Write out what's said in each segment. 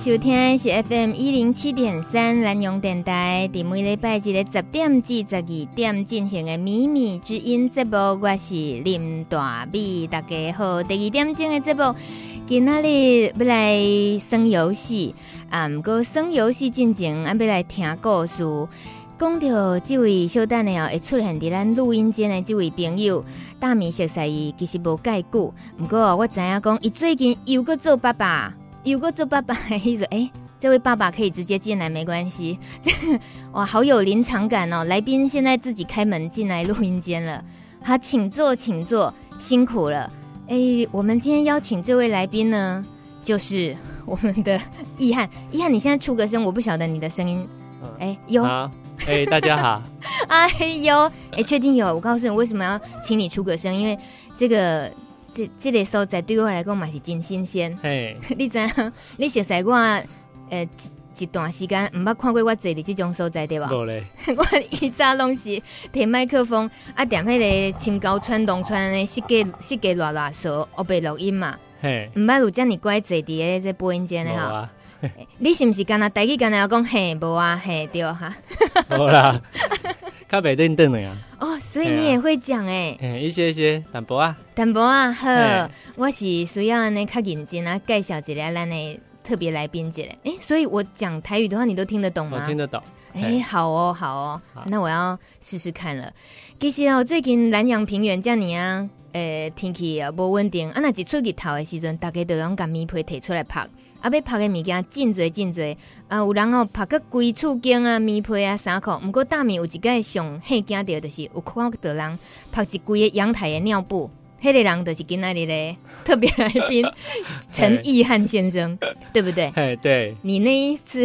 收听的是 FM 一零七点三南阳电台，在每礼拜一的十点至十二点进行的《米米之音》节目，我是林大米。大家好，第二点钟的节目，今仔日要来耍游戏，啊，不过耍游戏进前，啊，要来听故事。讲到这位小等的哦，会出现在咱录音间的这位朋友，大米熟悉伊，其实无介久，不过我知影讲，伊最近又个做爸爸。有个做爸爸的意思，哎，这位爸爸可以直接进来，没关系。哇，好有临场感哦！来宾现在自己开门进来录音间了，好，请坐，请坐，辛苦了。哎，我们今天邀请这位来宾呢，就是我们的易翰。易翰，你现在出个声，我不晓得你的声音。哎，有。好，哎，大家好。哎呦，哎，确定有？我告诉你，为什么要请你出个声？因为这个。这这个所在对我来讲嘛是真新鲜。嘿，你知影？你熟悉我呃一一段时间，毋捌看过我坐伫这种所在对吧？我以早拢是摕麦克风啊，踮迄个青高川东川的世界世界乱乱说，后背录音嘛。嘿，毋捌有遮尔乖坐伫个这播音间的哈。你是毋是干那台语干那要讲嘿无啊嘿对哈？无啦。较袂认真的呀。哦，所以你也会讲哎、欸，一些一些淡薄啊，淡薄啊，好，我是需要呢较认真啊，介绍一下咱的特别来宾姐。哎、欸，所以我讲台语的话，你都听得懂吗？我听得懂。哎、欸，好哦，好哦，好，那我要试试看了。其实哦，最近南阳平原这样啊，呃、欸，天气啊无稳定，啊，那一出日头的时阵，大家都拢把棉被摕出来拍。啊，要拍的物件真侪真侪啊！有人哦拍个规厝间啊、棉被啊、衫裤。毋过大米有一个上很惊的，就是有看到人拍一规个阳台的尿布。迄个人就是今仔日的 特别来宾 陈意汉先生，对不对？哎，对。你那一次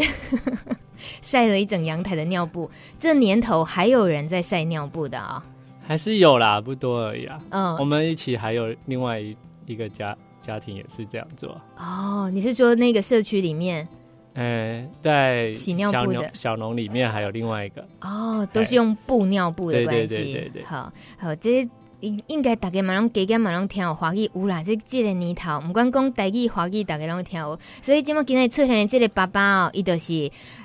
晒了一整阳台的尿布，这年头还有人在晒尿布的啊、哦？还是有啦，不多而已啊。嗯，我们一起还有另外一一个家。家庭也是这样做哦。你是说那个社区里面？嗯，在洗尿布的小农里面还有另外一个哦，都是用布尿布的关系。对对对对对。好，好，这应应该大家马上给家马上听有华语有啦。这这个年头，不管讲台语华语，大家拢听有。所以今麦今日出现的这个爸爸哦，伊就是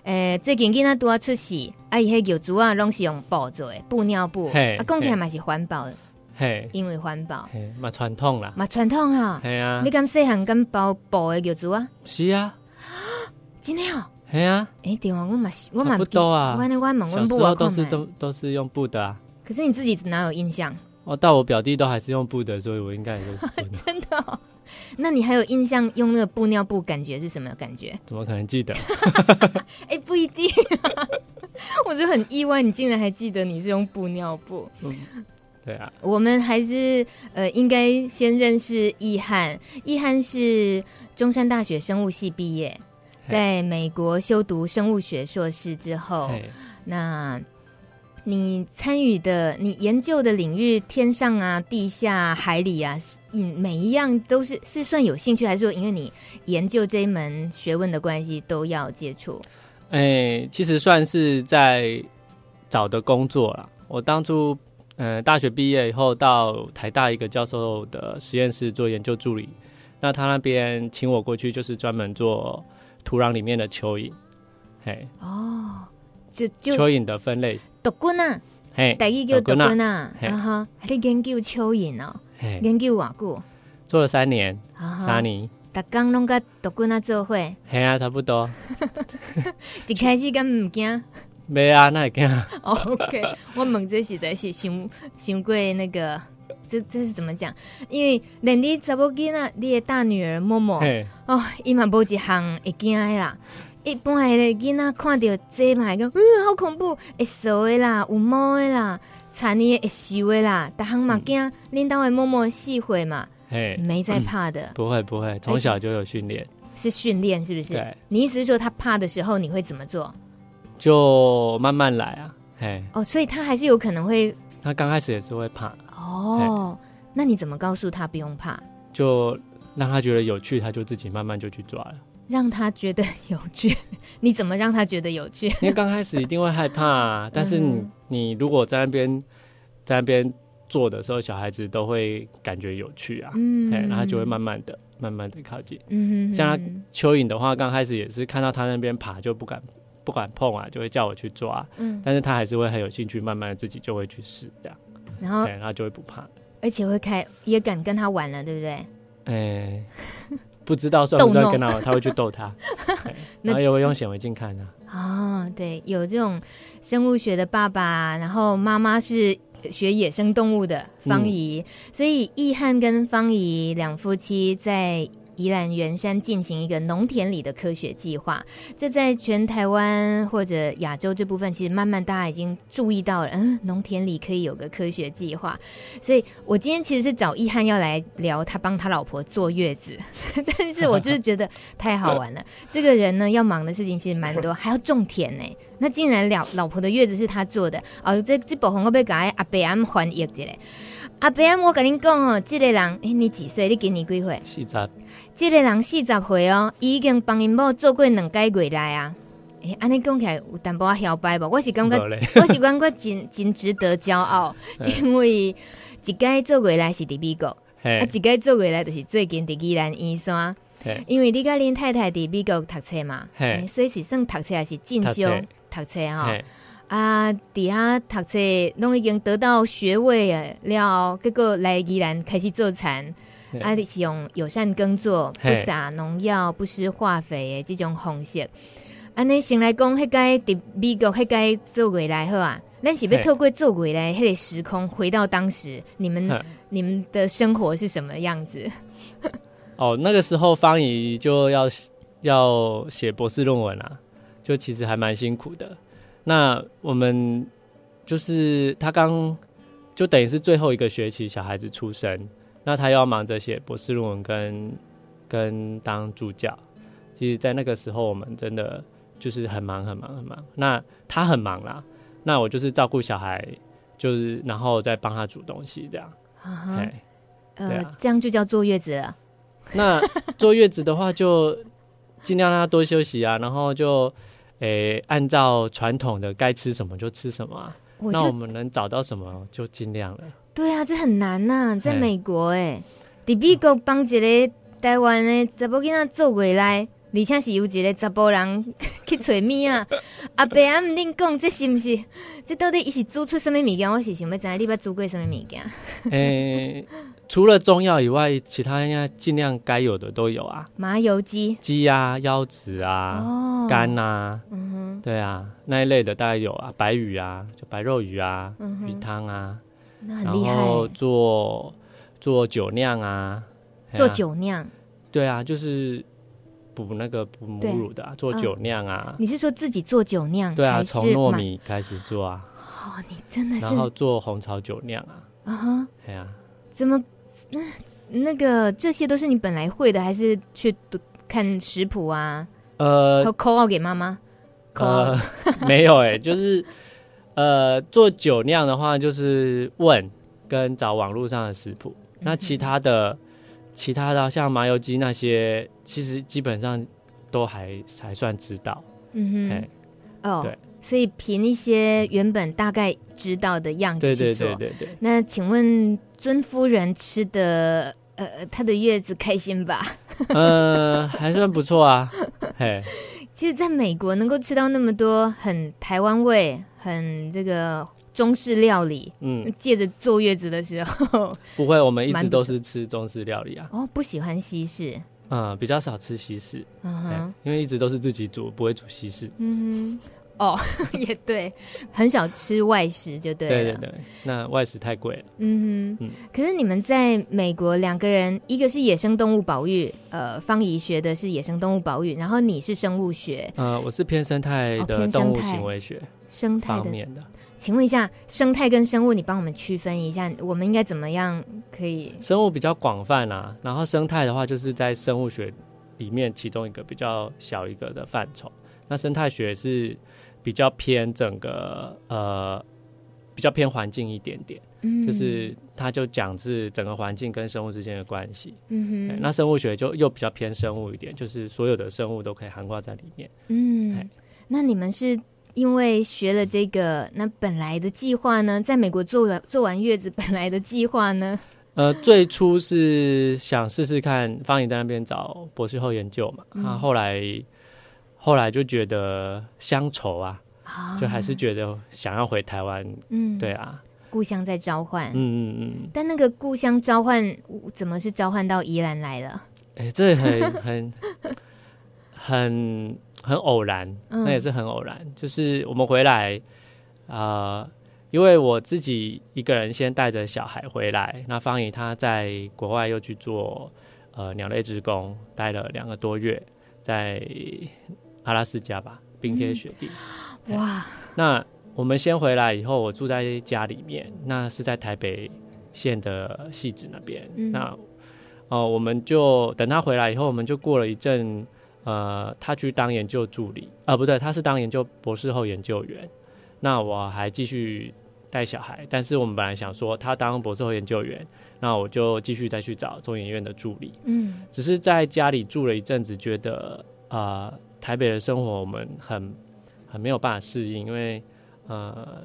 诶、呃，最近囡仔拄啊出世，啊，伊迄尿珠啊，拢是用布做的布尿布，啊，讲起来嘛是环保的。嘿，因为环保，嘛传统啦，嘛传统哈，系啊，你敢细汉敢包布的尿珠啊？是啊，真的哦，系啊，哎，对啊，我嘛是，我嘛不多啊，我那我问小时候都是都都是用布的啊。可是你自己哪有印象？哦，到我表弟都还是用布的，所以我应该也是 真的哦。那你还有印象用那个布尿布感觉是什么感觉？怎么可能记得？哎，不一定，我就很意外，你竟然还记得你是用布尿布。对啊，我们还是呃，应该先认识易翰。易翰是中山大学生物系毕业，在美国修读生物学硕士之后，那你参与的、你研究的领域，天上啊、地下、海里啊，每一样都是是算有兴趣，还是说因为你研究这一门学问的关系都要接触？哎，其实算是在找的工作啦。我当初。嗯，大学毕业以后到台大一个教授的实验室做研究助理，那他那边请我过去，就是专门做土壤里面的蚯蚓。嘿，哦，就就蚯蚓的分类，毒菌啊，嘿，第一叫毒菌啊，然后你研究蚯蚓哦，研究多久？做了三年，三年，逐工拢甲毒菌啊做伙，嘿啊，差不多。一开始敢唔惊？没啊，那也惊。OK，我问这是在是想想过那个，这这是怎么讲？因为连你查某囡仔，你的大女儿默默哦，伊嘛无一项会惊的啦。一般的囡仔看到这嘛，讲嗯，好恐怖，会臊的啦，有毛的啦，残的会湿的啦，逐项嘛惊。恁兜的默默细会嘛，没在怕的，不会不会，从小就有训练，是训练是不是？对，你意思是说他怕的时候，你会怎么做？就慢慢来啊，嘿，哦，所以他还是有可能会，他刚开始也是会怕哦。那你怎么告诉他不用怕？就让他觉得有趣，他就自己慢慢就去抓了。让他觉得有趣，你怎么让他觉得有趣？因为刚开始一定会害怕啊，但是你你如果在那边在那边做的时候，小孩子都会感觉有趣啊，嗯，然后他就会慢慢的慢慢的靠近。嗯哼，像他蚯蚓的话，刚开始也是看到他那边爬就不敢不敢碰啊，就会叫我去抓。嗯，但是他还是会很有兴趣，慢慢的自己就会去试这样。然后，然后就会不怕，而且会开也敢跟他玩了，对不对？哎、欸，不知道算不算跟他玩，他会去逗他，然后也会用显微镜看他。哦，对，有这种生物学的爸爸，然后妈妈是学野生动物的方怡，嗯、所以易翰跟方怡两夫妻在。宜兰员山进行一个农田里的科学计划，这在全台湾或者亚洲这部分，其实慢慢大家已经注意到了。嗯，农田里可以有个科学计划，所以我今天其实是找易翰要来聊他帮他老婆坐月子，但是我就是觉得太好玩了。这个人呢，要忙的事情其实蛮多，还要种田呢。那竟然了老婆的月子是他做的哦，这这部分我被改阿伯安翻译一下。阿伯，我跟你讲哦，这个人，哎、欸，你几岁？你今年几岁？四十。这个人四十岁哦，已经帮因某做过两届月来啊。哎、欸，安尼讲起来有淡薄仔摇摆无？我是感觉，我是感觉真真值得骄傲，因为一届做月来是伫美国，啊，一届做月来就是最近伫宜兰医山。因为你甲恁太太伫美国读册嘛，欸、所以是算读册还是进修读册哈？啊，底下读册拢已经得到学位了，结果来宜兰开始做田，啊，是用友善耕作，不撒农药，不施化肥的这种方式。安尼先来讲，迄个伫美国迄个做回来好啊，咱是要透过做回来迄个时空，回到当时，你们你们的生活是什么样子？哦，那个时候方怡就要要写博士论文啊，就其实还蛮辛苦的。那我们就是他刚就等于是最后一个学期，小孩子出生，那他又要忙着写博士论文跟跟当助教。其实，在那个时候，我们真的就是很忙很忙很忙。那他很忙啦，那我就是照顾小孩，就是然后再帮他煮东西这样。Uh-huh. 对呃，这样就叫坐月子了。那坐月子的话，就尽量让他多休息啊，然后就。诶、欸，按照传统的该吃什么就吃什么啊。我那我们能找到什么就尽量了。对啊，这很难呐、啊，在美国诶，在美国帮一个台湾的查某囡仔做回来，而且是有一个查甫人 去找米啊。阿伯啊，恁讲这是不是？这到底伊是煮出什么物件？我是想要知道你捌煮过什么物件？诶、欸。除了中药以外，其他应该尽量该有的都有啊。麻油鸡、鸡啊、腰子啊、哦、肝啊，嗯哼，对啊，那一类的大概有啊。白鱼啊，就白肉鱼啊，嗯、鱼汤啊，那很厉害。然后做做酒酿啊，做酒酿，对啊，就是补那个补母乳的、啊，做酒酿啊、哦。你是说自己做酒酿？对啊，从糯米开始做啊。哦，你真的是。然后做红槽酒酿啊。啊哈，对啊，怎么？那那个这些都是你本来会的，还是去读看食谱啊？呃，扣扣号给妈妈。呃，没有哎、欸，就是呃，做酒酿的话，就是问跟找网络上的食谱。那其他的、嗯、其他的像麻油鸡那些，其实基本上都还还算知道。嗯哼，哦，对，所以凭一些原本大概知道的样子去做。对对对对对。那请问？尊夫人吃的，呃，她的月子开心吧？呃，还算不错啊。嘿，其实，在美国能够吃到那么多很台湾味、很这个中式料理，嗯，借着坐月子的时候，不会，我们一直都是吃中式料理啊。哦，不喜欢西式，嗯，比较少吃西式，嗯哼，因为一直都是自己煮，不会煮西式，嗯哼。哦，也对，很少吃外食就对了。对对对，那外食太贵了。嗯哼，嗯。可是你们在美国两个人，一个是野生动物保育，呃，方怡学的是野生动物保育，然后你是生物学。呃，我是偏生态的动物行为学，生态方面的。请问一下，生态跟生物，你帮我们区分一下，我们应该怎么样可以？生物比较广泛啊，然后生态的话，就是在生物学里面其中一个比较小一个的范畴。那生态学是。比较偏整个呃，比较偏环境一点点，嗯，就是他就讲是整个环境跟生物之间的关系，嗯哼，那生物学就又比较偏生物一点，就是所有的生物都可以涵盖在里面，嗯，那你们是因为学了这个，那本来的计划呢，在美国做完做完月子，本来的计划呢？呃，最初是想试试看方颖在那边找博士后研究嘛，嗯、啊，后来后来就觉得乡愁啊，啊就还是觉得想要回台湾。嗯，对啊，故乡在召唤。嗯嗯嗯。但那个故乡召唤怎么是召唤到宜兰来了？哎、欸，这很 很很很偶然，嗯、那也是很偶然。就是我们回来啊。呃因为我自己一个人先带着小孩回来，那方怡她在国外又去做呃鸟类职工，待了两个多月，在阿拉斯加吧，冰天雪地。嗯、哇！那我们先回来以后，我住在家里面，那是在台北县的戏子那边。嗯、那哦、呃，我们就等他回来以后，我们就过了一阵，呃，他去当研究助理啊、呃，不对，他是当研究博士后研究员。那我还继续带小孩，但是我们本来想说他当博士后研究员，那我就继续再去找中研院的助理。嗯，只是在家里住了一阵子，觉得啊、呃，台北的生活我们很很没有办法适应，因为呃，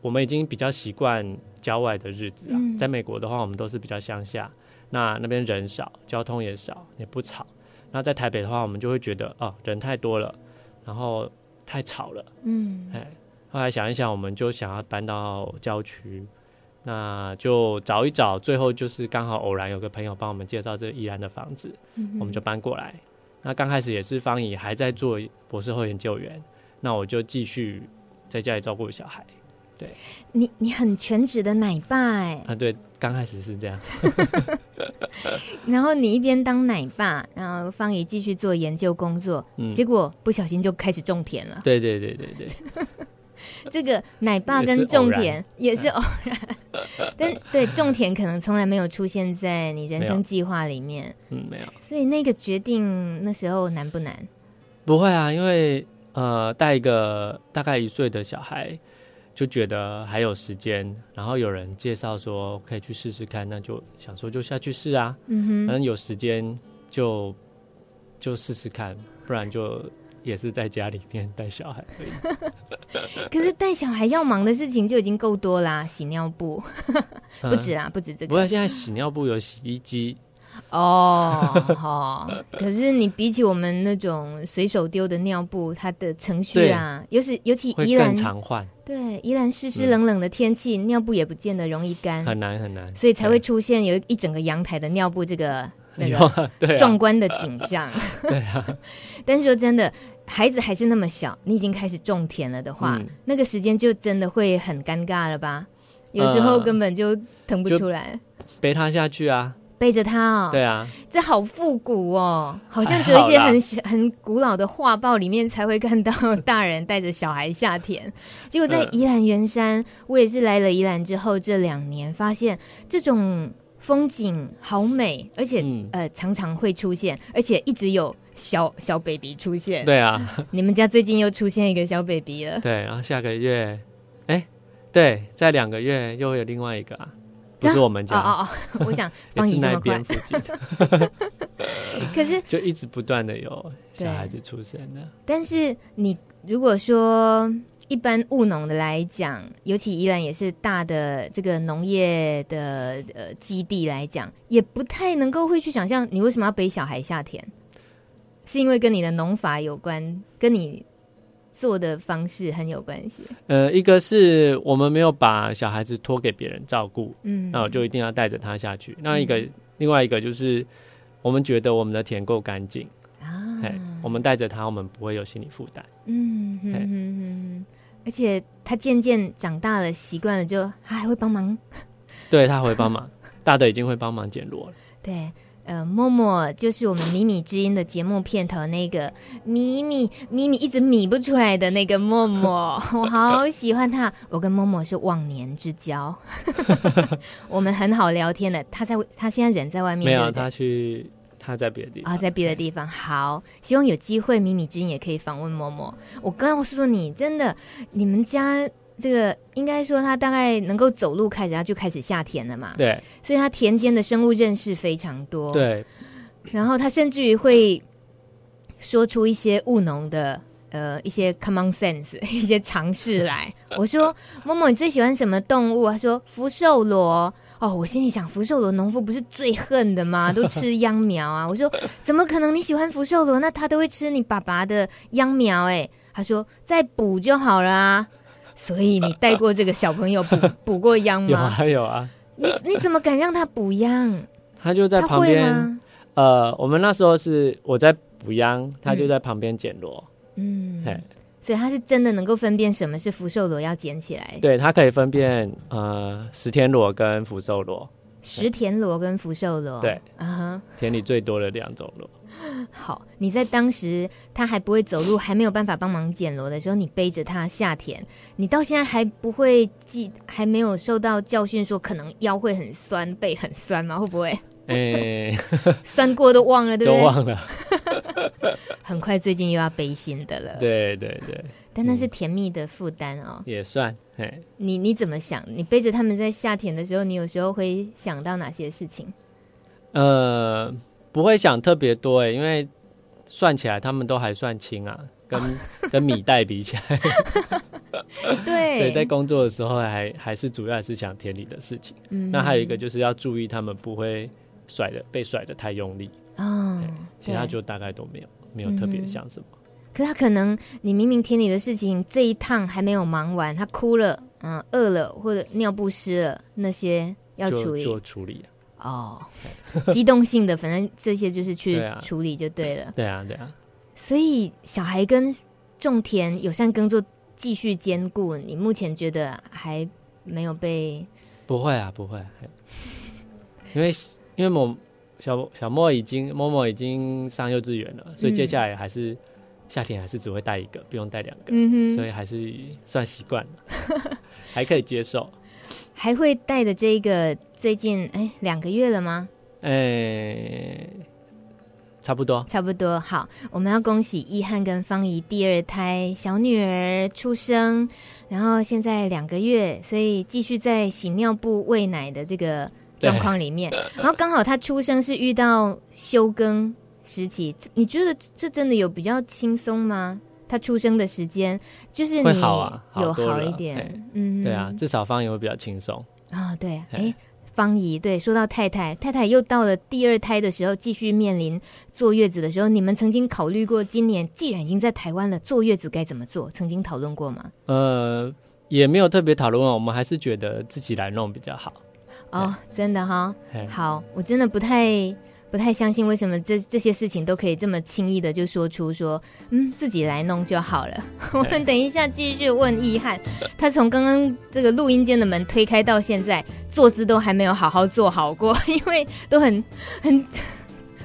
我们已经比较习惯郊外的日子啊。嗯、在美国的话，我们都是比较乡下，那那边人少，交通也少，也不吵。那在台北的话，我们就会觉得哦，人太多了，然后太吵了。嗯，哎。后来想一想，我们就想要搬到郊区，那就找一找，最后就是刚好偶然有个朋友帮我们介绍这个宜兰的房子，嗯、我们就搬过来。那刚开始也是方怡还在做博士后研究员，那我就继续在家里照顾小孩。对，你你很全职的奶爸哎啊，对，刚开始是这样。然后你一边当奶爸，然后方怡继续做研究工作，嗯、结果不小心就开始种田了。对对对对对。这个奶爸跟种田也是偶然，但对种田可能从来没有出现在你人生计划里面，嗯，没有。所以那个决定那时候难不难？不会啊，因为呃带一个大概一岁的小孩，就觉得还有时间，然后有人介绍说可以去试试看，那就想说就下去试啊，嗯哼，反正有时间就就试试看，不然就。也是在家里面带小孩而已，可是带小孩要忙的事情就已经够多啦，洗尿布。不止啊，不止这个。不过现在洗尿布有洗衣机。哦，好。可是你比起我们那种随手丢的尿布，它的程序啊，尤其尤其宜兰常换，对，依然湿湿冷冷的天气，尿布也不见得容易干，很难很难，所以才会出现有一整个阳台的尿布这个那个 壮观的景象。对啊，但是说真的。孩子还是那么小，你已经开始种田了的话，嗯、那个时间就真的会很尴尬了吧？有时候根本就腾不出来，背他下去啊，背着他哦。对啊，这好复古哦，好像只有一些很很古老的画报里面才会看到大人带着小孩下田。结果在宜兰圆山，呃、我也是来了宜兰之后这两年，发现这种风景好美，而且、嗯、呃常常会出现，而且一直有。小小 baby 出现，对啊，你们家最近又出现一个小 baby 了，对，然后下个月，哎、欸，对，在两个月又会有另外一个啊，不是我们家，哦哦哦，我想 放你这么快，附近。可是就一直不断的有小孩子出生的，但是你如果说一般务农的来讲，尤其宜兰也是大的这个农业的呃基地来讲，也不太能够会去想象你为什么要背小孩下田。是因为跟你的农法有关，跟你做的方式很有关系。呃，一个是我们没有把小孩子托给别人照顾，嗯，那我就一定要带着他下去。那一个，嗯、另外一个就是我们觉得我们的田够干净啊，我们带着他，我们不会有心理负担。嗯嗯嗯嗯，而且他渐渐长大了，习惯了就，就他还会帮忙。对，他会帮忙，大的已经会帮忙捡落了。对。呃，默默就是我们米米之音的节目片头那个米米米米一直米不出来的那个默默，我好喜欢他。我跟默默是忘年之交，我们很好聊天的。他在他现在人在外面，没有他去他在别的地方啊，在别的地方。好，希望有机会米米之音也可以访问默默。我告诉你，真的，你们家。这个应该说，他大概能够走路开始，他就开始下田了嘛。对，所以他田间的生物认识非常多。对，然后他甚至于会说出一些务农的呃一些 common sense 一些常识来。我说：“ 默默，你最喜欢什么动物？”他说：“福寿螺。”哦，我心里想，福寿螺农夫不是最恨的吗？都吃 秧苗啊！我说怎么可能？你喜欢福寿螺，那他都会吃你爸爸的秧苗哎。他说再补就好了啊。所以你带过这个小朋友补 补过秧吗？有啊有啊。你你怎么敢让他补秧？他就在旁边。呃，我们那时候是我在补秧，他就在旁边捡螺。嗯，嘿。所以他是真的能够分辨什么是福寿螺要捡起来。对，他可以分辨呃石田螺跟福寿螺。石田螺跟福寿螺。对，啊、uh-huh、田里最多的两种螺。好，你在当时他还不会走路，还没有办法帮忙捡螺的时候，你背着他下田，你到现在还不会记，还没有受到教训说可能腰会很酸，背很酸吗？会不会？哎、欸，酸过都忘了，对不对？都忘了。很快，最近又要背新的了。对对对，但那是甜蜜的负担哦。嗯、也算。嘿，你你怎么想？你背着他们在下田的时候，你有时候会想到哪些事情？呃，不会想特别多哎，因为算起来他们都还算轻啊，跟 跟米袋比起来。对，所以在工作的时候还，还还是主要还是想田里的事情。嗯，那还有一个就是要注意他们不会。甩的被甩的太用力哦，其他就大概都没有没有特别想什么。可他可能你明明田里的事情这一趟还没有忙完，他哭了，嗯，饿了或者尿不湿了，那些要处理做处理哦，机动性的，反正这些就是去处理就对了。对啊，对啊。所以小孩跟种田友善耕作继续兼顾，你目前觉得还没有被？不会啊，不会，因为。因为某小小莫已经某某已经上幼稚园了，所以接下来还是、嗯、夏天还是只会带一个，不用带两个、嗯，所以还是算习惯了，还可以接受。还会带的这一个最近哎两个月了吗？哎，差不多，差不多。好，我们要恭喜易翰跟芳仪第二胎小女儿出生，然后现在两个月，所以继续在洗尿布喂奶的这个。状况里面，然后刚好他出生是遇到休耕时期，你觉得这真的有比较轻松吗？他出生的时间就是你好啊，有好一点，嗯，对啊，至少芳仪会比较轻松啊、哦。对，哎，芳仪，对，说到太太，太太又到了第二胎的时候，继续面临坐月子的时候，你们曾经考虑过今年既然已经在台湾了，坐月子该怎么做？曾经讨论过吗？呃，也没有特别讨论过，我们还是觉得自己来弄比较好。哦，真的哈，好，我真的不太不太相信，为什么这这些事情都可以这么轻易的就说出说，嗯，自己来弄就好了。我们等一下继续问易翰，他从刚刚这个录音间的门推开到现在，坐姿都还没有好好坐好过，因为都很很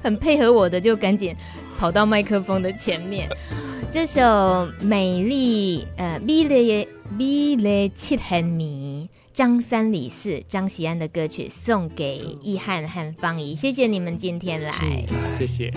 很配合我的，就赶紧跑到麦克风的前面。这首《美丽》呃，美丽美丽七很迷。张三李四张喜安的歌曲送给易翰和方怡，谢谢你们今天来，谢谢。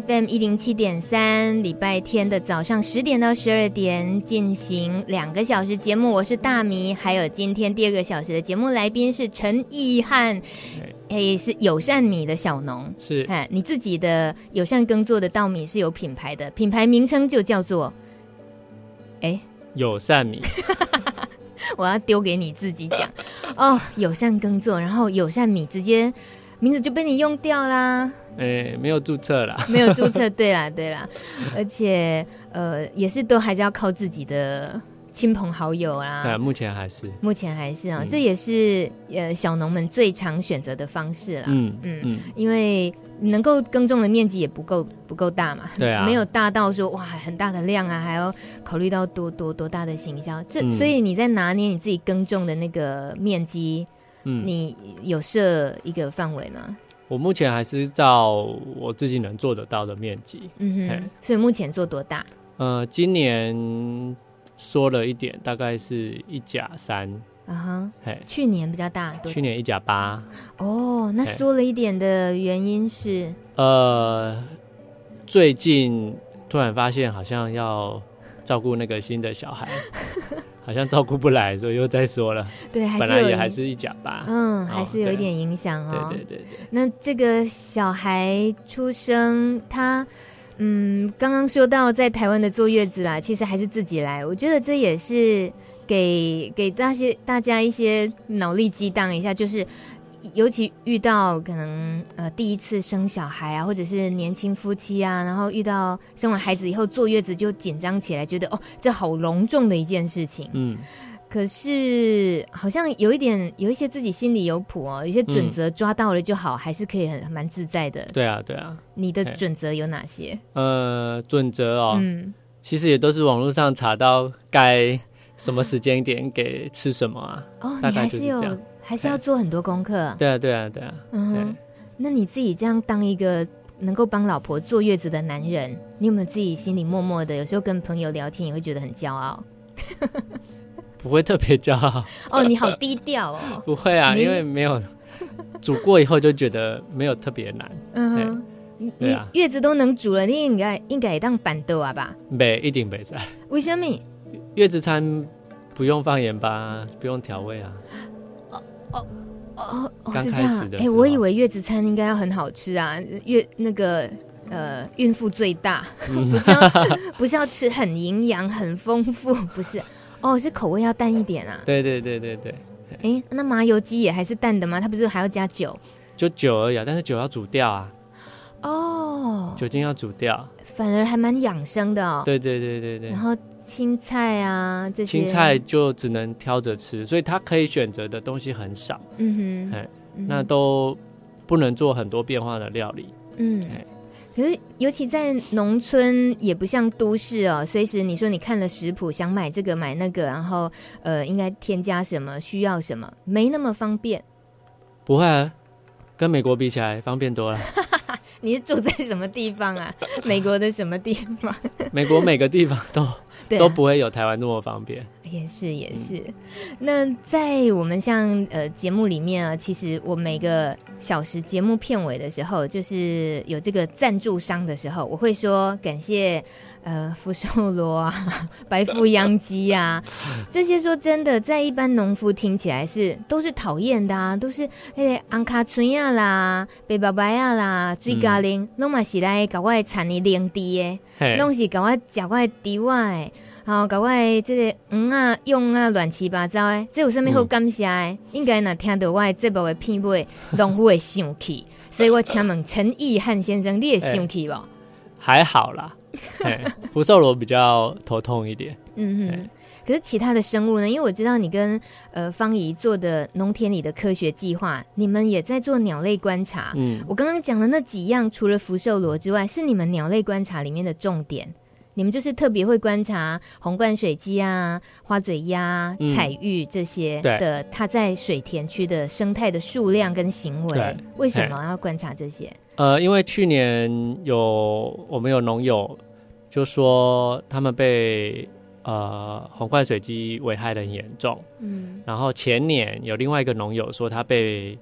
FM 一零七点三，礼拜天的早上十点到十二点进行两个小时节目，我是大米，还有今天第二个小时的节目来宾是陈易翰，哎，是友善米的小农，是，哎，你自己的友善耕作的稻米是有品牌的，品牌名称就叫做，哎，友善米，我要丢给你自己讲，哦，友善耕作，然后友善米直接名字就被你用掉啦。哎、欸，没有注册啦，没有注册，对啦，对啦，而且呃，也是都还是要靠自己的亲朋好友啦。对，目前还是，目前还是啊、嗯，这也是呃小农们最常选择的方式啦。嗯嗯嗯，因为能够耕种的面积也不够不够大嘛，对啊，没有大到说哇很大的量啊，还要考虑到多多多大的行销，这、嗯、所以你在拿捏你自己耕种的那个面积，嗯，你有设一个范围吗？我目前还是照我自己能做得到的面积。嗯哼，所以目前做多大？呃，今年缩了一点，大概是一甲三。啊哈，嘿，去年比较大，多去年一甲八。哦，那缩了一点的原因是？呃，最近突然发现好像要照顾那个新的小孩。好像照顾不来，所以又再说了。对，还是本来也还是一甲吧。嗯，哦、还是有一点影响哦。对对对对。那这个小孩出生，他嗯，刚刚说到在台湾的坐月子啦，其实还是自己来。我觉得这也是给给大些大家一些脑力激荡一下，就是。尤其遇到可能呃第一次生小孩啊，或者是年轻夫妻啊，然后遇到生完孩子以后坐月子就紧张起来，觉得哦这好隆重的一件事情。嗯，可是好像有一点有一些自己心里有谱哦，有些准则抓到了就好，嗯、还是可以很蛮自在的。对啊，对啊。你的准则有哪些？呃，准则哦，嗯，其实也都是网络上查到该什么时间点给吃什么啊。哦，大概就是这样。你还是要做很多功课。对啊，对啊，对啊。嗯哼，那你自己这样当一个能够帮老婆坐月子的男人，你有没有自己心里默默的，有时候跟朋友聊天也会觉得很骄傲？不会特别骄傲。哦，你好低调哦。不会啊，因为没有煮过以后就觉得没有特别难。嗯哼，你月子都能煮了，你应该应该也当板豆啊吧？没，一定没在。为什么？月子餐不用放盐巴，不用调味啊。哦哦哦，是这样。哎、欸，我以为月子餐应该要很好吃啊，月那个呃，孕妇最大，不是要 不是要吃很营养、很丰富，不是哦，是口味要淡一点啊。对对对对对。哎、欸，那麻油鸡也还是淡的吗？它不是还要加酒？就酒而已啊，但是酒要煮掉啊。哦，酒精要煮掉，反而还蛮养生的哦。对对对对对。然后。青菜啊，这些青菜就只能挑着吃，所以他可以选择的东西很少。嗯哼，哎，那都不能做很多变化的料理。嗯，可是尤其在农村，也不像都市哦，随时你说你看了食谱，想买这个买那个，然后呃，应该添加什么，需要什么，没那么方便。不会啊，跟美国比起来方便多了。你是住在什么地方啊？美国的什么地方？美国每个地方都。对啊、都不会有台湾那么方便，也是也是。嗯、那在我们像呃节目里面啊，其实我每个小时节目片尾的时候，就是有这个赞助商的时候，我会说感谢。呃，福寿螺啊，白富秧鸡啊，这些说真的，在一般农夫听起来是都是讨厌的啊，都是哎，安卡春呀啦，白白白呀啦，水咖喱，拢嘛是来搞我产的领地的，拢是搞我食我地外，然后搞我这个嗯啊用啊乱七八糟的，这有什么好感谢应该若听到我节目的片尾，农夫会生气，所以我请问陈意汉先生，你会 生气不？还好啦。福寿螺比较头痛一点。嗯哼，可是其他的生物呢？因为我知道你跟呃方怡做的农田里的科学计划，你们也在做鸟类观察。嗯，我刚刚讲的那几样，除了福寿螺之外，是你们鸟类观察里面的重点。你们就是特别会观察红冠水鸡啊、花嘴鸭、彩玉这些的，它在水田区的生态的数量跟行为。对，为什么要观察这些？呃，因为去年有我们有农友。就说他们被呃红冠水鸡危害的很严重，嗯，然后前年有另外一个农友说他被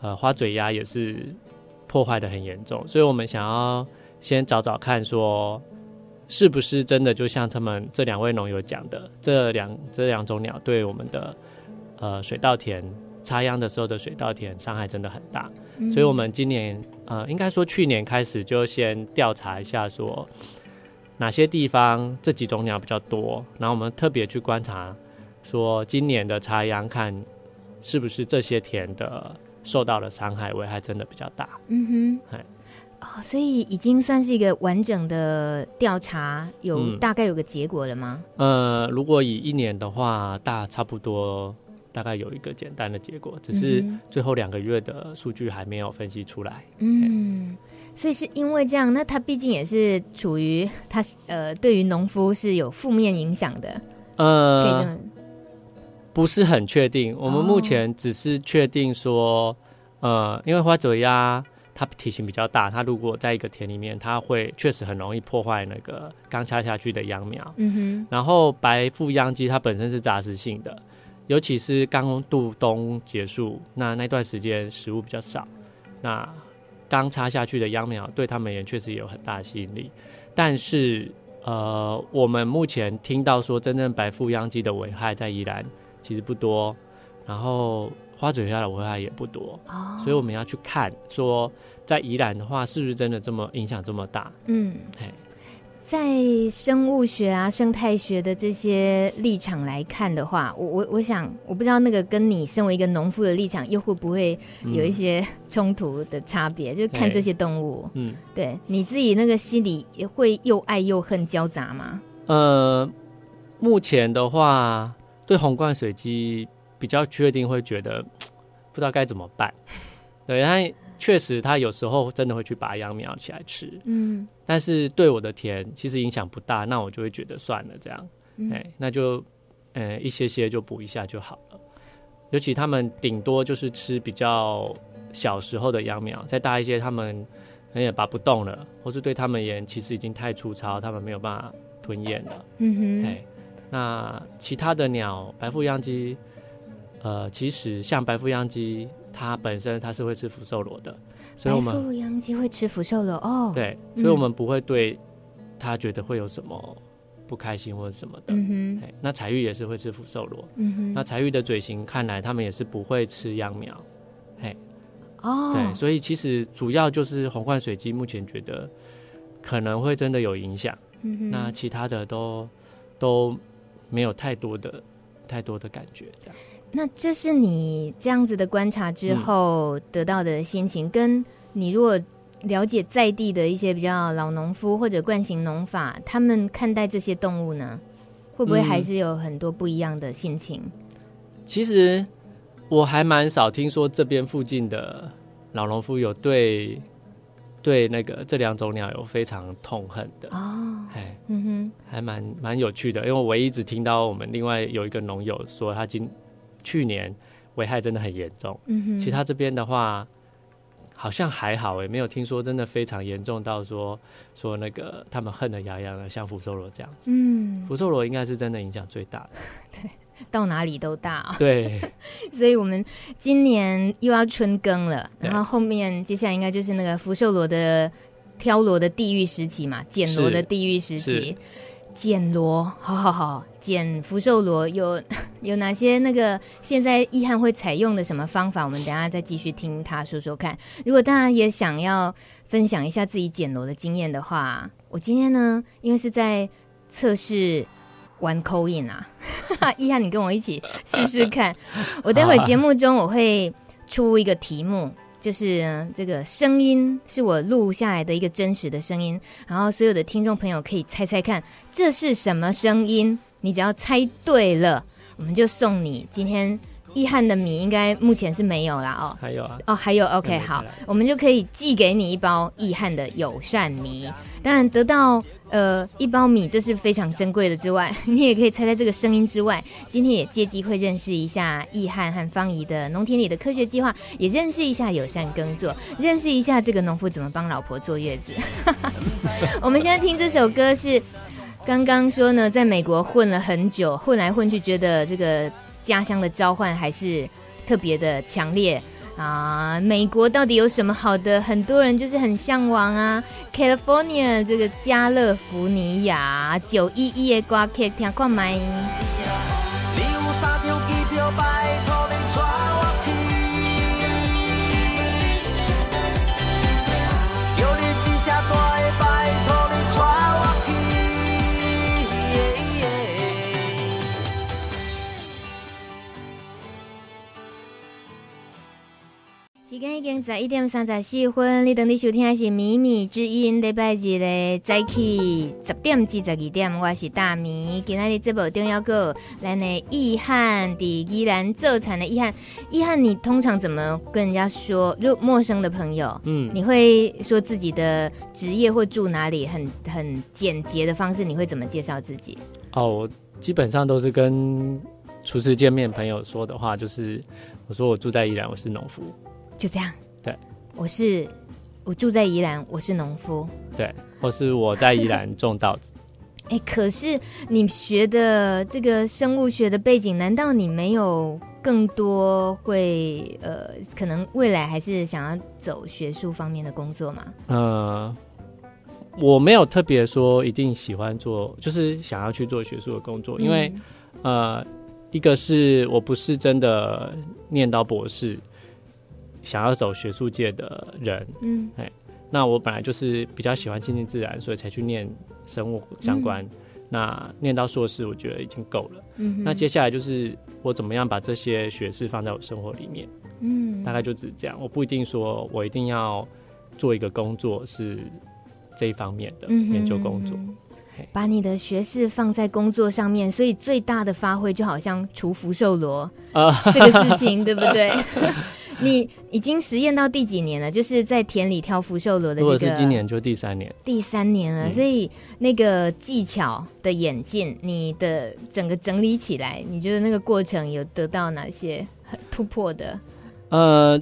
呃花嘴鸭也是破坏的很严重，所以我们想要先找找看，说是不是真的就像他们这两位农友讲的，这两这两种鸟对我们的呃水稻田插秧的时候的水稻田伤害真的很大，嗯，所以我们今年呃应该说去年开始就先调查一下说。哪些地方这几种鸟比较多？然后我们特别去观察，说今年的插秧看是不是这些田的受到的伤害危害真的比较大。嗯哼，哦，所以已经算是一个完整的调查，有、嗯、大概有个结果了吗？呃，如果以一年的话，大差不多大概有一个简单的结果，只是最后两个月的数据还没有分析出来。嗯。所以是因为这样，那它毕竟也是处于它呃，对于农夫是有负面影响的。呃，不是很确定。我们目前只是确定说，哦、呃，因为花嘴鸭它体型比较大，它如果在一个田里面，它会确实很容易破坏那个刚插下去的秧苗。嗯哼。然后白腹秧鸡它本身是杂食性的，尤其是刚度冬结束，那那段时间食物比较少，那刚插下去的秧苗对他们也确实有很大的吸引力。但是，呃，我们目前听到说真正白腹秧鸡的危害在宜兰其实不多，然后。花嘴虾的危害也不多，oh. 所以我们要去看说，在宜兰的话，是不是真的这么影响这么大？嗯，在生物学啊、生态学的这些立场来看的话，我我我想，我不知道那个跟你身为一个农夫的立场，又会不会有一些冲突的差别？嗯、就看这些动物，嗯，对，你自己那个心里也会又爱又恨交杂吗？呃，目前的话，对红冠水鸡。比较确定会觉得 不知道该怎么办，对，他确实他有时候真的会去拔秧苗起来吃，嗯，但是对我的田其实影响不大，那我就会觉得算了这样，哎、那就呃一些些就补一下就好了。尤其他们顶多就是吃比较小时候的秧苗，再大一些他们可能也拔不动了，或是对他们而言其实已经太粗糙，他们没有办法吞咽了，嗯哼，哎、欸，那其他的鸟白腹秧鸡。呃，其实像白腹秧鸡，它本身它是会吃福寿螺的，所以我们白腹秧鸡会吃福寿螺哦。对，所以我们不会对它觉得会有什么不开心或者什么的。嗯哼，那彩玉也是会吃福寿螺。嗯哼，那彩玉的嘴型看来，他们也是不会吃秧苗。嘿，哦，对，所以其实主要就是红冠水鸡目前觉得可能会真的有影响。嗯哼，那其他的都都没有太多的太多的感觉，这样。那这是你这样子的观察之后得到的心情，嗯、跟你如果了解在地的一些比较老农夫或者惯行农法，他们看待这些动物呢，会不会还是有很多不一样的心情？嗯、其实我还蛮少听说这边附近的老农夫有对对那个这两种鸟有非常痛恨的。哦，哎，嗯哼，还蛮蛮有趣的，因为我唯一只听到我们另外有一个农友说他今去年危害真的很严重，嗯哼，其他这边的话好像还好，也没有听说真的非常严重到说说那个他们恨得牙痒的，像福寿螺这样子。嗯，福寿螺应该是真的影响最大的，对，到哪里都大哦。对，所以我们今年又要春耕了，然后后面接下来应该就是那个福寿螺的挑螺的地狱时期嘛，捡螺的地狱时期。捡螺，好好好，捡福寿螺有 有哪些那个现在易汉会采用的什么方法？我们等下再继续听他说说看。如果大家也想要分享一下自己捡螺的经验的话，我今天呢，因为是在测试玩 call in 啊，易汉你跟我一起试试看。我待会节目中我会出一个题目。就是这个声音是我录下来的一个真实的声音，然后所有的听众朋友可以猜猜看这是什么声音，你只要猜对了，我们就送你今天易汉的米，应该目前是没有啦哦，还有啊，哦还有，OK 好，我们就可以寄给你一包易汉的友善米，当然得到。呃，一包米这是非常珍贵的。之外，你也可以猜猜这个声音之外，今天也借机会认识一下易汉和方怡的农田里的科学计划，也认识一下友善耕作，认识一下这个农夫怎么帮老婆坐月子。我们现在听这首歌是刚刚说呢，在美国混了很久，混来混去，觉得这个家乡的召唤还是特别的强烈。啊，美国到底有什么好的？很多人就是很向往啊，California 这个加勒福尼亚九一一的歌曲听看麦。时间已经十一点三十四分，你等你收听的是《米米之音》礼拜日的早起十点至十二点，我是大米。今天的节目中要个咱的易汉，的依然做产的易汉。易汉，你通常怎么跟人家说？就陌生的朋友，嗯，你会说自己的职业或住哪里？很很简洁的方式，你会怎么介绍自己？哦，我基本上都是跟初次见面朋友说的话，就是我说我住在宜兰，我是农夫。就这样，对，我是我住在宜兰，我是农夫，对，或是我在宜兰 种稻子。哎，可是你学的这个生物学的背景，难道你没有更多会呃，可能未来还是想要走学术方面的工作吗？呃，我没有特别说一定喜欢做，就是想要去做学术的工作，因为、嗯、呃，一个是我不是真的念到博士，想要走学术界的人，嗯，哎。那我本来就是比较喜欢亲近自然，所以才去念生物相关。嗯、那念到硕士，我觉得已经够了。嗯，那接下来就是我怎么样把这些学士放在我生活里面。嗯，大概就只是这样。我不一定说我一定要做一个工作是这一方面的研究工作。嗯、把你的学士放在工作上面，所以最大的发挥就好像除福寿螺啊这个事情，对不对？你已经实验到第几年了？就是在田里挑福寿螺的这个，如果是今年就第三年，第三年了。嗯、所以那个技巧的演进，你的整个整理起来，你觉得那个过程有得到哪些很突破的？呃，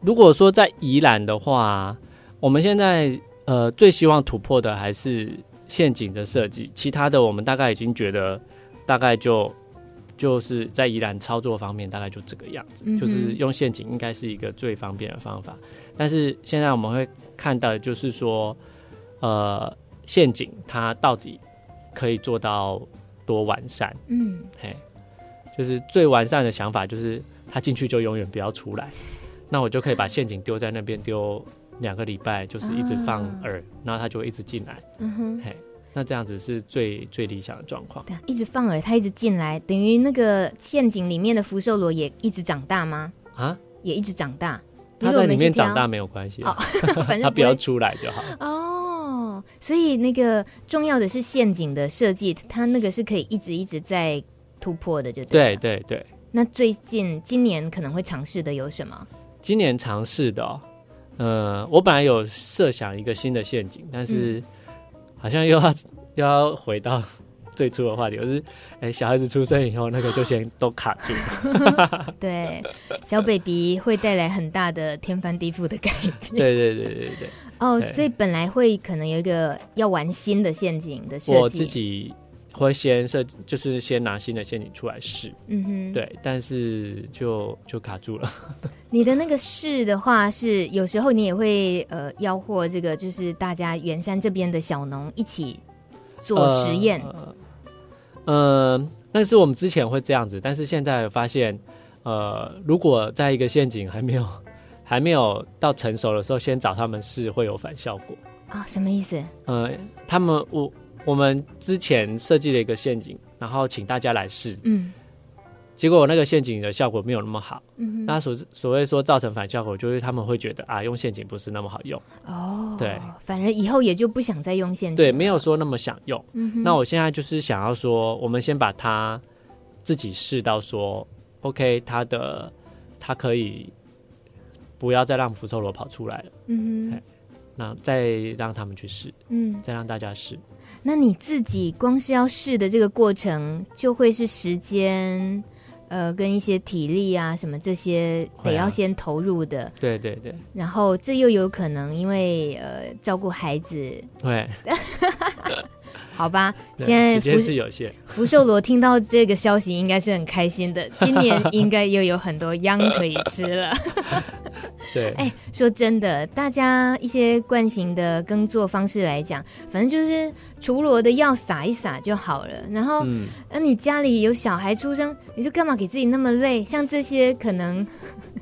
如果说在宜兰的话，我们现在呃最希望突破的还是陷阱的设计，其他的我们大概已经觉得大概就。就是在宜兰操作方面，大概就这个样子，嗯、就是用陷阱应该是一个最方便的方法。但是现在我们会看到，就是说，呃，陷阱它到底可以做到多完善？嗯，嘿，就是最完善的想法就是它进去就永远不要出来，那我就可以把陷阱丢在那边丢两个礼拜，就是一直放饵，啊、然后它就会一直进来。嗯哼，嘿。那这样子是最最理想的状况。对，一直放饵，它一直进来，等于那个陷阱里面的福寿螺也一直长大吗？啊，也一直长大。它在里面长大没有关系，哦，反正它不要出来就好。哦，所以那个重要的是陷阱的设计，它那个是可以一直一直在突破的，就对。对对对。那最近今年可能会尝试的有什么？今年尝试的，哦，呃，我本来有设想一个新的陷阱，但是。嗯好像又要又要回到 最初的话题，就是哎、欸，小孩子出生以后，那个就先都卡住。对，小 baby 会带来很大的天翻地覆的改变。对对对对对。哦，所以本来会可能有一个要玩新的陷阱的设计。我自己会先设，就是先拿新的陷阱出来试。嗯哼。对，但是就就卡住了。你的那个试的话，是有时候你也会呃吆喝这个，就是大家圆山这边的小农一起做实验。呃，呃，那是我们之前会这样子，但是现在发现，呃，如果在一个陷阱还没有 还没有到成熟的时候，先找他们试会有反效果啊？什么意思？呃，他们我我们之前设计了一个陷阱，然后请大家来试，嗯。结果那个陷阱的效果没有那么好，嗯、那所所谓说造成反效果，就是他们会觉得啊，用陷阱不是那么好用哦。对，反而以后也就不想再用陷阱。对，没有说那么想用。嗯、那我现在就是想要说，我们先把它自己试到说，OK，它的它可以不要再让福寿螺跑出来了。嗯哼，那再让他们去试，嗯，再让大家试。那你自己光是要试的这个过程，就会是时间。呃，跟一些体力啊什么这些得要先投入的，啊、对对对。然后这又有可能因为呃照顾孩子，对，好吧。现在福是有限，福寿螺听到这个消息应该是很开心的，今年应该又有很多秧可以吃了。对，哎，说真的，大家一些惯性的耕作方式来讲，反正就是除螺的药撒一撒就好了。然后，嗯，那你家里有小孩出生，你就干嘛给自己那么累？像这些可能，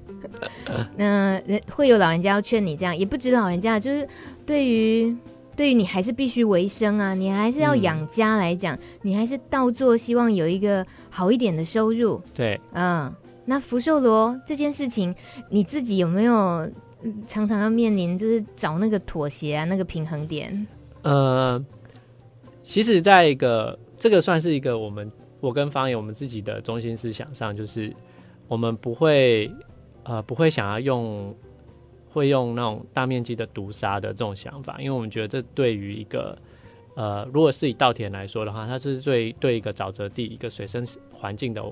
嗯、呃，会有老人家要劝你这样，也不止老人家，就是对于对于你还是必须维生啊，你还是要养家来讲，嗯、你还是倒做，希望有一个好一点的收入。对，嗯。那福寿螺这件事情，你自己有没有常常要面临，就是找那个妥协啊，那个平衡点？呃，其实，在一个这个算是一个我们我跟方言我们自己的中心思想上，就是我们不会呃不会想要用会用那种大面积的毒杀的这种想法，因为我们觉得这对于一个呃如果是以稻田来说的话，它是最对一个沼泽地一个水生环境的。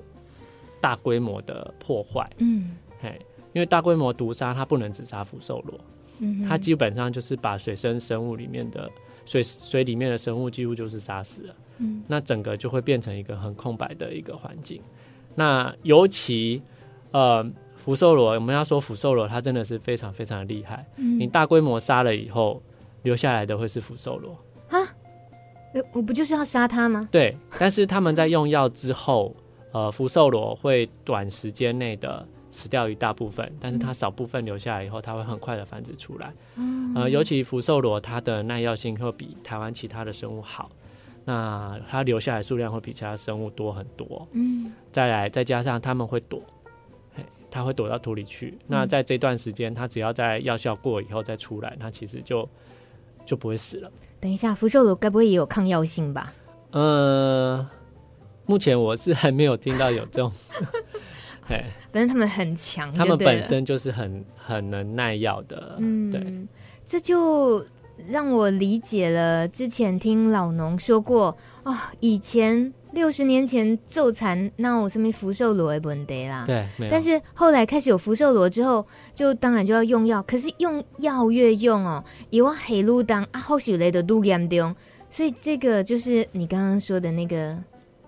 大规模的破坏，嗯，嘿，因为大规模毒杀它不能只杀福寿螺，嗯，它基本上就是把水生生物里面的水水里面的生物几乎就是杀死了。嗯，那整个就会变成一个很空白的一个环境。那尤其呃福寿螺，我们要说福寿螺，它真的是非常非常的厉害。嗯，你大规模杀了以后，留下来的会是福寿螺啊？我不就是要杀它吗？对，但是他们在用药之后，呃，福寿螺会短时间内的死掉一大部分，但是它少部分留下来以后，它会很快的繁殖出来。嗯，呃，尤其福寿螺，它的耐药性会比台湾其他的生物好。那它留下来数量会比其他生物多很多，嗯，再来再加上他们会躲，嘿，它会躲到土里去。嗯、那在这段时间，它只要在药效过以后再出来，它其实就就不会死了。等一下，福寿螺该不会也有抗药性吧？呃，目前我是还没有听到有这种，哎，反正他们很强，他们本身就是很很能耐药的，嗯，对，这就。让我理解了之前听老农说过啊、哦，以前六十年前咒残那我什么福寿螺的问题啦，对，但是后来开始有福寿螺之后，就当然就要用药，可是用药越用哦，以往黑路当啊后续来的都严重，所以这个就是你刚刚说的那个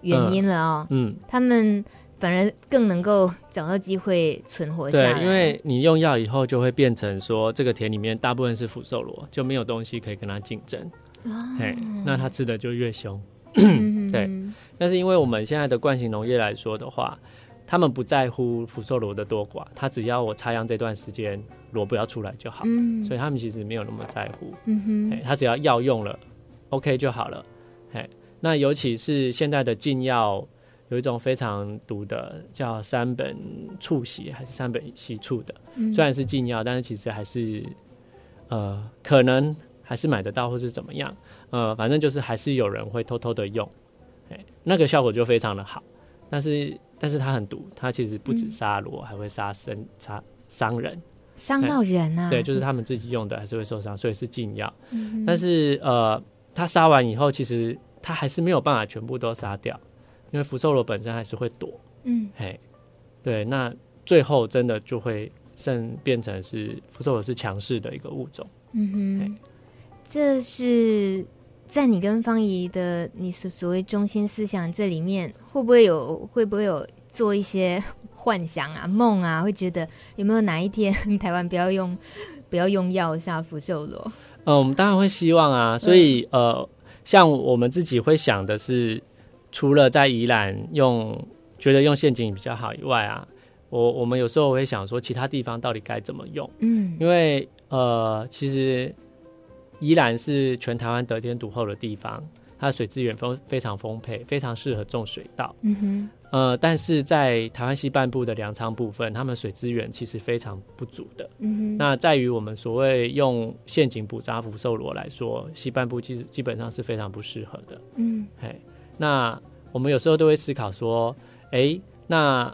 原因了哦，嗯，他们。反而更能够找到机会存活下来。对，因为你用药以后，就会变成说，这个田里面大部分是福寿螺，就没有东西可以跟它竞争。哦，嘿，那它吃的就越凶。对，但是因为我们现在的惯性农业来说的话，他们不在乎福寿螺的多寡，他只要我插秧这段时间螺不要出来就好。嗯，所以他们其实没有那么在乎。嗯哼，他只要药用了，OK 就好了。嘿，那尤其是现在的禁药。有一种非常毒的，叫三苯醋烯还是三苯烯醋的，嗯，虽然是禁药，但是其实还是呃，可能还是买得到或是怎么样，呃，反正就是还是有人会偷偷的用，哎，那个效果就非常的好，但是但是它很毒，它其实不止杀螺，嗯，还会杀生杀伤人，伤到人啊，对，就是他们自己用的还是会受伤，所以是禁药，嗯，但是呃，它杀完以后，其实它还是没有办法全部都杀掉。因为福寿螺本身还是会躲，嗯，嘿，对，那最后真的就会剩变成是福寿螺是强势的一个物种，嗯哼，这是在你跟方怡的你所所谓中心思想这里面，会不会有会不会有做一些 幻想啊梦啊？会觉得有没有哪一天 台湾不要用不要用药下福寿螺？嗯，我们当然会希望啊，所以、嗯、呃，像我们自己会想的是。除了在宜兰用觉得用陷阱比较好以外啊，我我们有时候会想说，其他地方到底该怎么用？嗯，因为呃，其实宜兰是全台湾得天独厚的地方，它的水资源丰非常丰沛，非常适合种水稻。嗯哼，呃，但是在台湾西半部的粮仓部分，他们水资源其实非常不足的。嗯哼，那在于我们所谓用陷阱捕杀福寿螺来说，西半部其实基本上是非常不适合的。嗯，嘿。那我们有时候都会思考说，哎、欸，那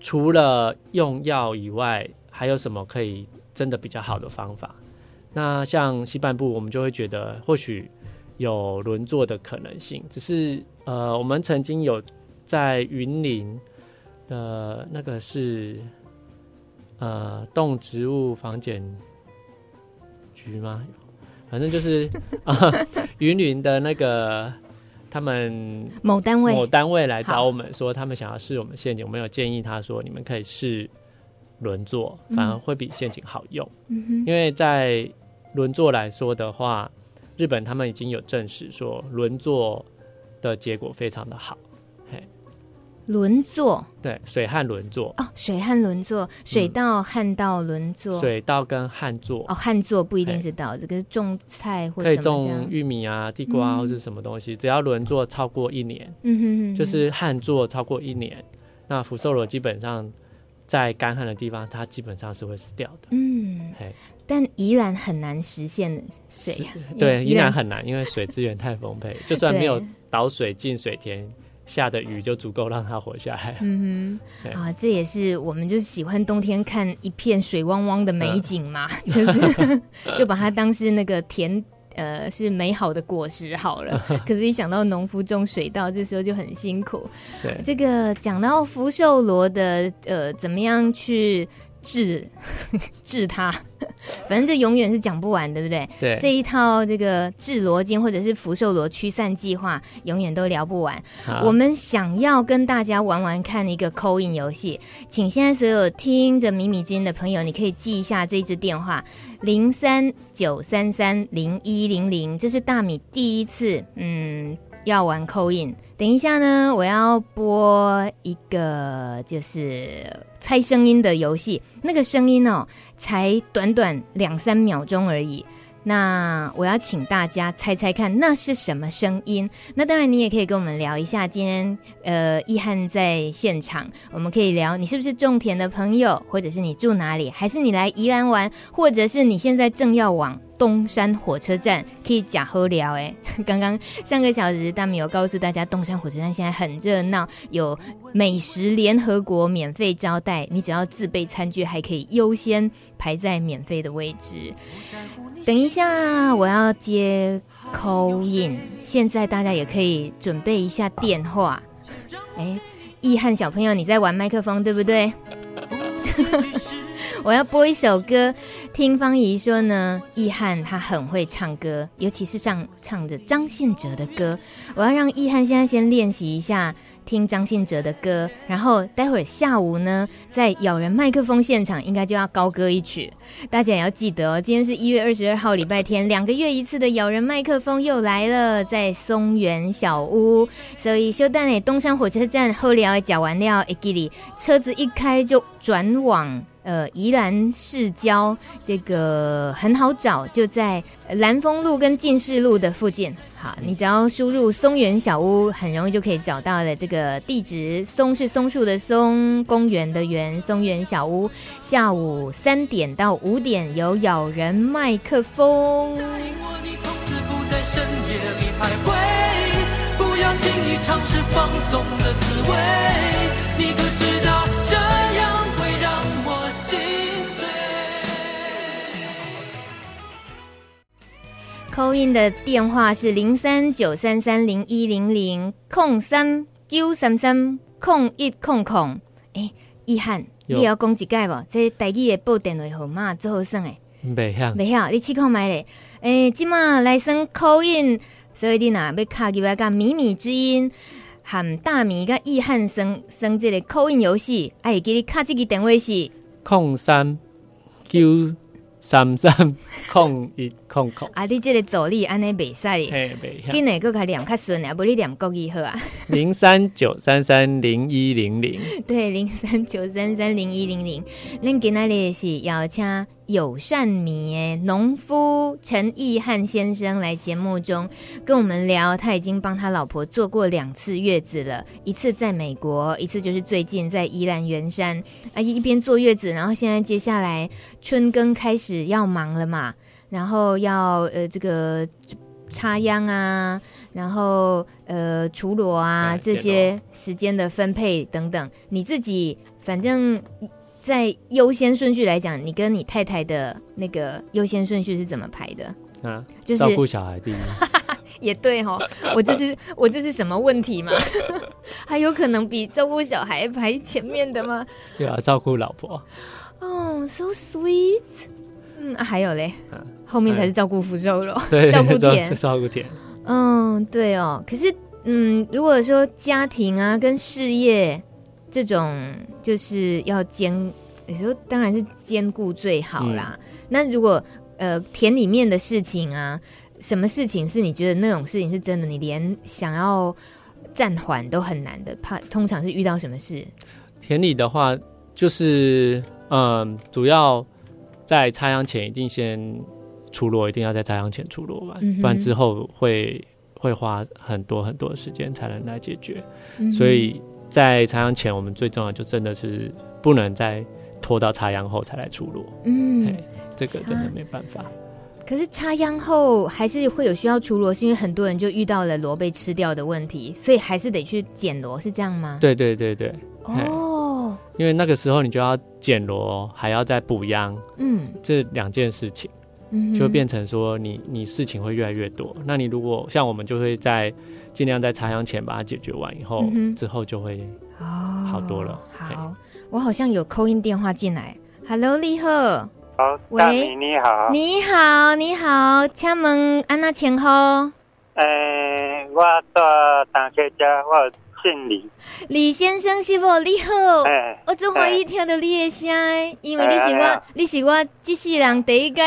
除了用药以外，还有什么可以真的比较好的方法？那像西半部，我们就会觉得或许有轮作的可能性。只是呃，我们曾经有在云林的那个是呃动植物防检局吗？反正就是 啊，云林的那个。他们某单位某单位来找我们说，他们想要试我们陷阱，我们有建议他说，你们可以试轮作，反而会比陷阱好用。嗯，因为在轮作来说的话，日本他们已经有证实说轮作的结果非常的好。轮作？对，水旱轮作。哦，水旱轮作，水稻旱稻轮作，水稻跟旱作。哦，旱作不一定是稻，这个种菜或者可以种玉米啊、地瓜、啊、或者什么东西，嗯、只要轮作超过一年，嗯哼哼哼，就是旱作超过一年，那福寿螺基本上在干旱的地方，它基本上是会死掉的。嗯，嘿，但宜兰很难实现水，对，宜兰很难，因为水资源太丰沛，就算没有导水进水田。下的雨就足够让它活下来。嗯哼，啊，这也是我们就是喜欢冬天看一片水汪汪的美景嘛，嗯、就是就把它当是那个田，呃，是美好的果实好了。可是，一想到农夫种水稻，这时候就很辛苦。对，这个讲到福寿螺的，呃，怎么样去治 治他，反正这永远是讲不完，对不对？对，这一套这个治罗经或者是福寿螺驱散计划，永远都聊不完。我们想要跟大家玩玩看一个 call in 游戏，请现在所有听着米米君的朋友，你可以记一下这一支电话零三九三三零一零零，这是大米第一次嗯要玩 call in。等一下呢，我要播一个就是猜声音的游戏，那个声音哦，才短短两三秒钟而已。那我要请大家猜猜看，那是什么声音？那当然，你也可以跟我们聊一下。今天呃，易翰在现场，我们可以聊你是不是种田的朋友，或者是你住哪里，还是你来宜兰玩，或者是你现在正要往东山火车站，可以假喝聊。哎，刚刚上个小时大米有告诉大家，东山火车站现在很热闹，有美食联合国免费招待，你只要自备餐具，还可以优先排在免费的位置。等一下，我要接 call in。现在大家也可以准备一下电话。哎，易汉小朋友，你在玩麦克风对不对？我要播一首歌。听芳宜说呢，易翰他很会唱歌，尤其是唱唱着张信哲的歌。我要让易翰现在先练习一下。听张信哲的歌，然后待会儿下午呢，在咬人麦克风现场应该就要高歌一曲。大家也要记得哦，今天是一月二十二号礼拜天，两个月一次的咬人麦克风又来了，在松原小屋。所以休蛋诶，东山火车站后聊讲完了，一记里车子一开就转往。呃，宜兰市郊这个很好找，就在兰丰路跟进士路的附近。好，你只要输入松园小屋，很容易就可以找到了这个地址。松是松树的松，公园的园，松园小屋。下午三点到五点有咬人麦克风。不要轻易尝试放纵的电话是零三九三三零一零零空三九三三空一空空。哎，易翰，你要讲一解不？这台语的报电话号码最好算诶。袂晓，袂晓，你试看觅咧。诶，即马来算 call in，所以你若要卡入来甲米米之音，含大米甲易汉生生这个 call in 游戏，哎，给你卡这个电话是空三九。三三空一空空 啊！你这个助理安尼袂使，嘿。今日搁较念较顺啊，不你念国语好啊。零三九三三零一零零，对，零三九三三零一零零。恁今仔日是邀请友善米诶农夫陈易翰先生来节目中跟我们聊，他已经帮他老婆坐过两次月子了，一次在美国，一次就是最近在宜兰圆山啊，一边坐月子，然后现在接下来春耕开始要忙了嘛，然后要呃这个插秧啊，然后呃除螺啊这些时间的分配等等，你自己反正。在优先顺序来讲，你跟你太太的那个优先顺序是怎么排的？啊，就是照顾小孩第一。也对哈，我就是 我就是什么问题嘛？还有可能比照顾小孩排前面的吗？对啊，照顾老婆。哦、oh,，so sweet。嗯，还有嘞，啊、后面才是照顾福寿螺，对，照顾田，照顾田。嗯，对哦。可是，嗯，如果说家庭啊跟事业。这种就是要兼，有时候当然是兼顾最好啦。嗯、那如果呃田里面的事情啊，什么事情是你觉得那种事情是真的，你连想要暂缓都很难的？怕通常是遇到什么事？田里的话，就是嗯，主要在插秧前一定先出落，一定要在插秧前出落完，嗯，不然之后会会花很多很多的时间才能来解决，嗯、所以。在插秧前，我们最重要就真的是不能再拖到插秧后才来锄螺。嗯，这个真的没办法。可是插秧后还是会有需要除螺，是因为很多人就遇到了螺被吃掉的问题，所以还是得去捡螺，是这样吗？对对对对。哦。因为那个时候你就要捡螺，还要再补秧。嗯。这两件事情，就会变成说你你事情会越来越多。那你如果像我们就会在。尽量在插秧前把它解决完以后，嗯、之后就会好多了。哦、好，我好像有 call in 电话进来，Hello，立赫。好，大米你好。你好，你好，请问安娜前后？诶、欸，我到大客家，我姓李。李先生是不？你好。欸、我真欢喜听到你的声，欸、因为你是我，欸、你是我这世人第一个，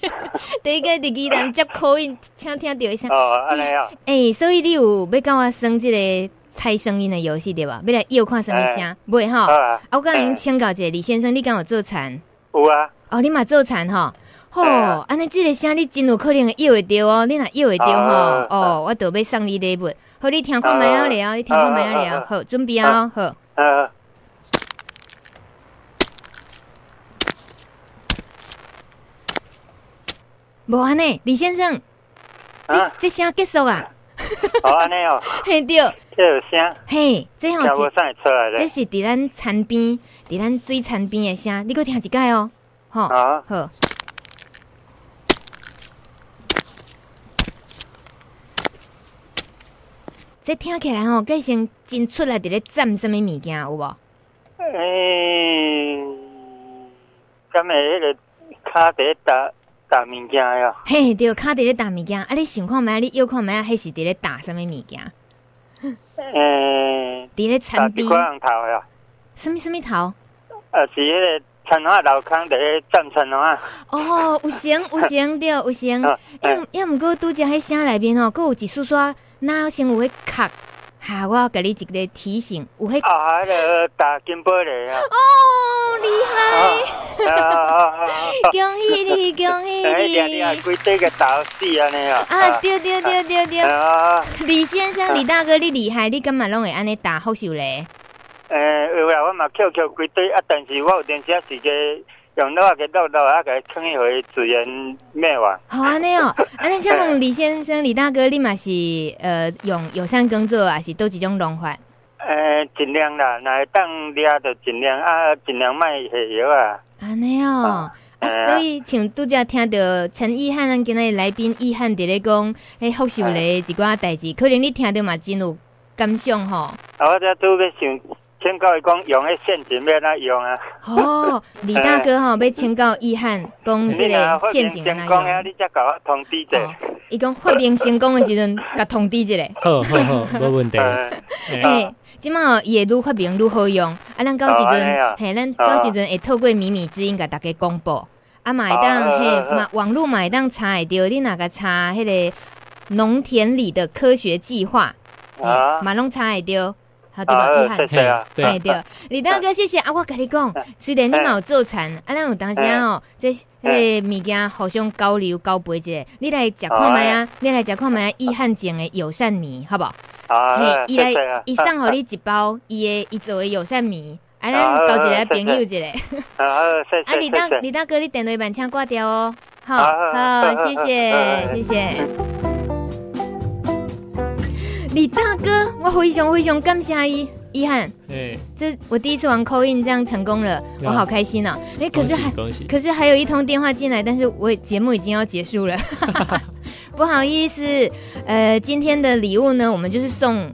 第一个第二人接 call in，请听到一声。哦，安尼啊。诶，所以你有要跟我算这个？猜声音的游戏对吧？要来要看什么声？不会哈。啊，我刚经请教一下李先生，你敢有做残？有啊。哦，你嘛做残哈？吼，安尼即个声你真有可能会要会到哦。你若要会到吼，哦，我都要送你礼物。好，你听看麦啊了，你听看麦啊了。好，准备啊，好。嗯。无安尼，李先生，这这声结束啊？好安尼哦，嘿对，这有声，嘿，这好，这这是伫咱田边，伫咱水田边的声，你搁听一解哦，吼，好，这听起来吼，计先真出来伫咧占什物物件有无？诶，咱诶迄个卡在打。打物件呀，嘿，对，卡伫咧打物件，啊，你想看觅，你又看觅，迄是伫咧打什物物件？诶，伫咧田边。打几头呀？什么什么头？啊，是迄个田螺老坑伫咧斩田螺。哦，有声有声对，有声。要要毋过拄则迄声内面吼，阁有一丝丝，哪先有迄壳？哈，我给你一个提醒，有迄。啊，迄个打金宝的啊。哦，厉害！恭喜你，恭喜你！你还规堆个打死安尼啊？啊，对对对对对。李先生，李大哥，你厉害，你干嘛拢会安尼打福寿嘞？诶，有啦，我嘛扣扣规堆啊，但是我有阵时时间。用那个豆豆啊，给称一回资源灭亡。好啊，那哦，啊，那请问李先生、李大哥，你嘛是呃用友善耕作，还是都几种农法？呃，尽量啦，那当抓就尽量啊，尽量卖下药啊。啊，那哦，啊，所以像拄则听到陈意汉咱今日来宾意汉伫咧讲，迄福寿嘞一寡代志，可能你听到嘛真有感想吼。啊，我这都要想。请教伊讲用迄陷阱要哪用啊？哦，李大哥吼，要请教伊汉讲这个陷阱哪用？成功啊，你才甲我通知者。伊讲发明成功的时阵，甲通知一下。好好好，无问题。诶，即马伊会愈发明愈好用。啊，咱到时阵，嘿，咱到时阵会透过米米之音甲大家公布。啊，嘛会当嘿，嘛网络嘛会当查会着，你哪个查迄个农田里的科学计划？啊，嘛拢查会到。好对吧？厉害，对。对，李大哥，谢谢。啊！我跟你讲，虽然你嘛有做餐，啊，咱有当时哦，这迄个物件互相交流交配者，你来食看卖啊，你来食看卖啊，易汉种的友善米，好不好？嘿，伊来，伊送互你一包，伊的伊做的友善米，啊，咱交一个朋友一个。啊，李大李大哥，你电话慢请挂掉哦。好好，谢谢谢谢。李大哥，我灰熊灰熊感谢伊，奕汉，哎，这我第一次玩 call in 这样成功了，我好开心哦。哎，可是还可是还有一通电话进来，但是我节目已经要结束了，不好意思。呃，今天的礼物呢，我们就是送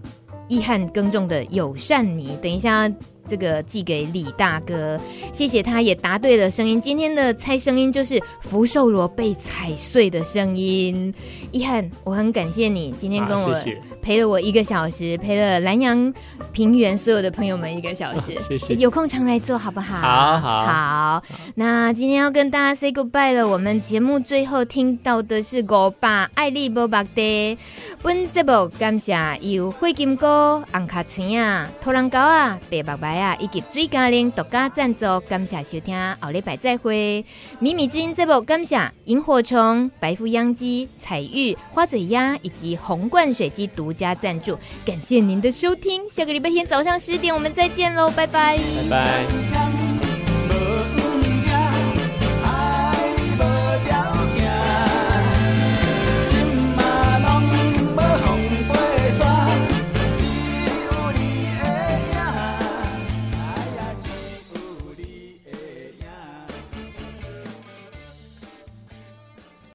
易汉耕种的友善泥，等一下。这个寄给李大哥，谢谢他，也答对了声音。今天的猜声音就是福寿螺被踩碎的声音。奕汉，我很感谢你今天跟我陪了我一个小时，陪了南阳平原所有的朋友们一个小时。谢谢，有空常来做好不好？好好好。那今天要跟大家 say goodbye 了。我们节目最后听到的是狗爸爱丽波巴的。本节目感谢由火金哥、红卡村啊、土人狗啊、白白白。以及水嘉玲独家赞助，感谢收听，后礼拜再会。秘密之音这部，感谢萤火虫、白富秧鸡、彩玉、花嘴鸭以及红冠水鸡独家赞助，感谢您的收听。下个礼拜天早上十点，我们再见喽，拜拜，拜拜。